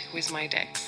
who is my Dex.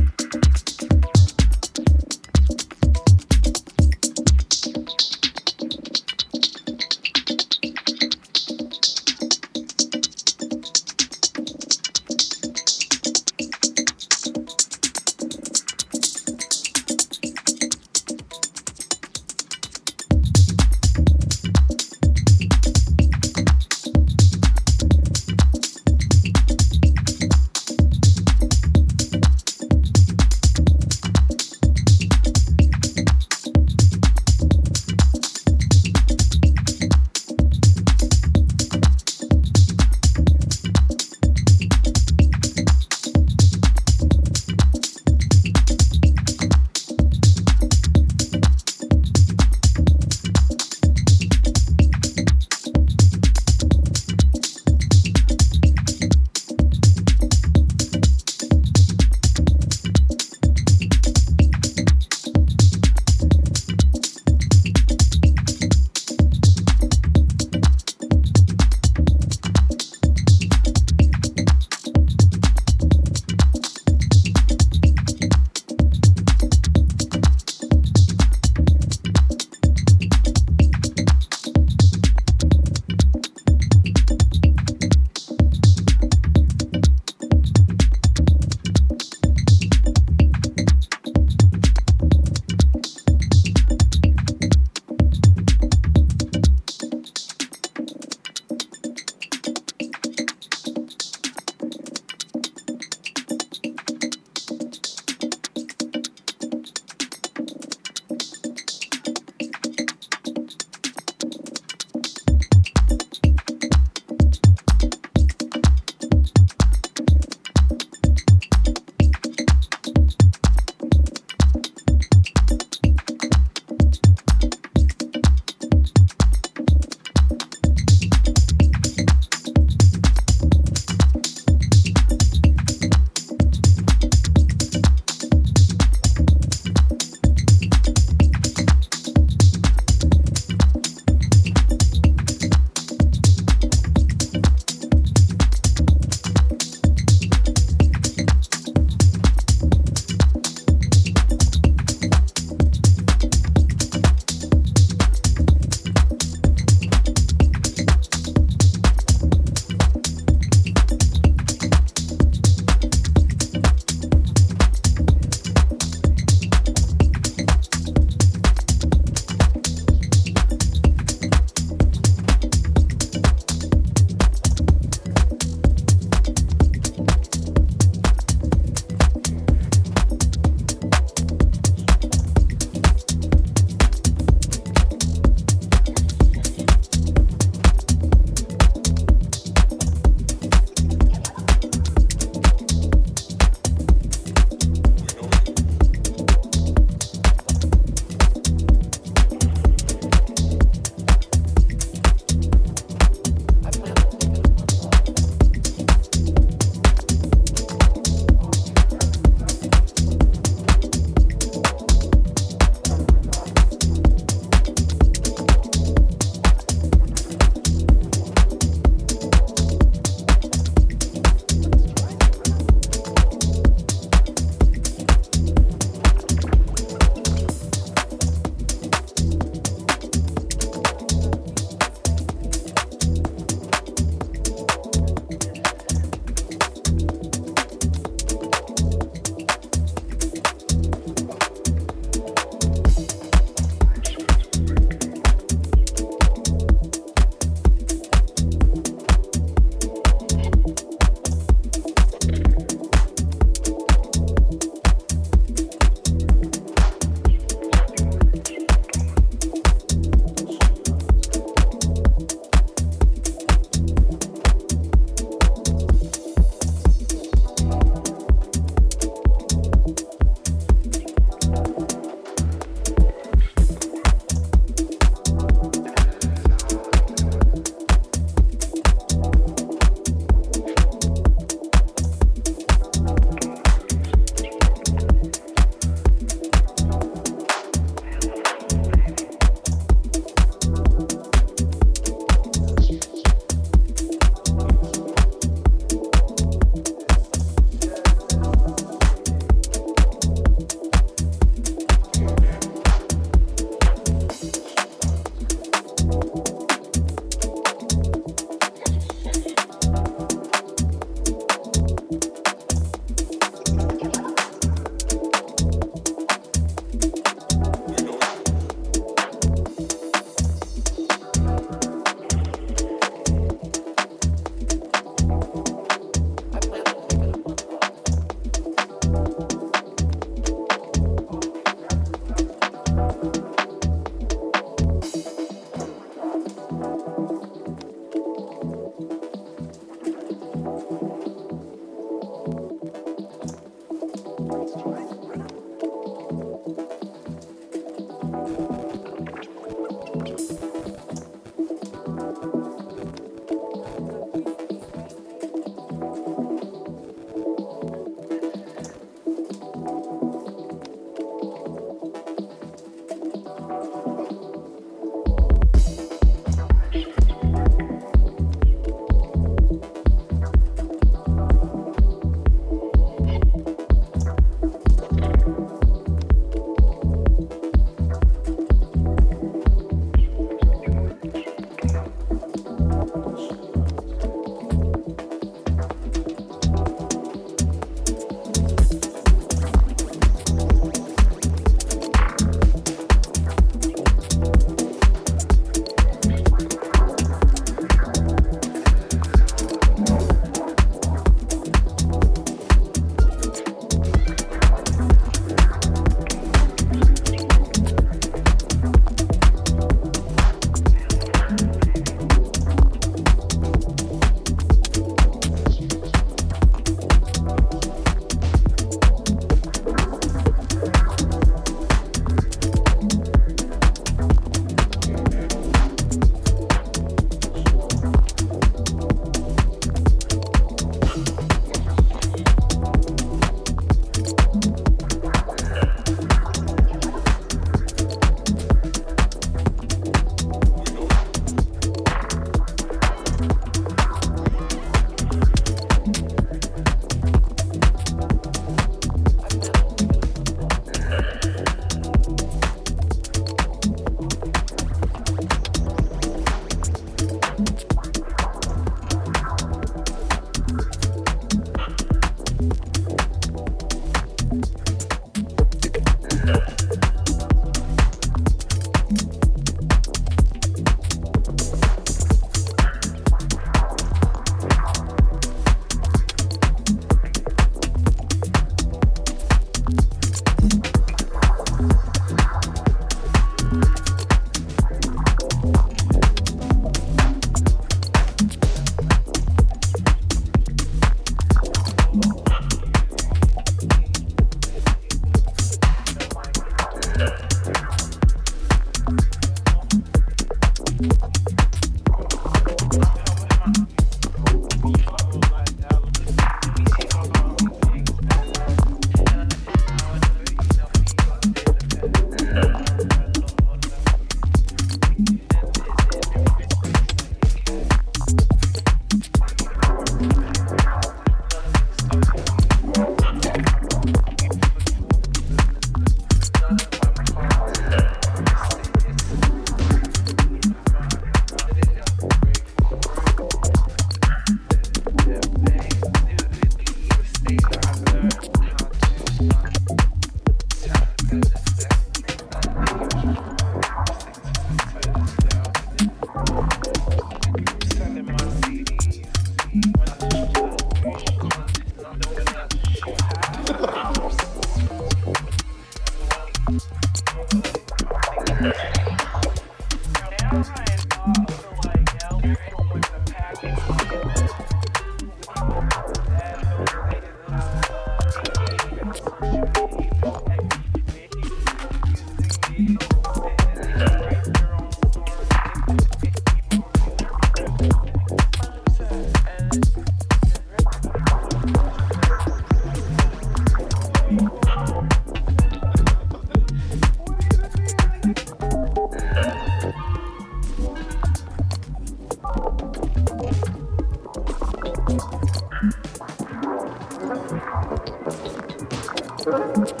Thank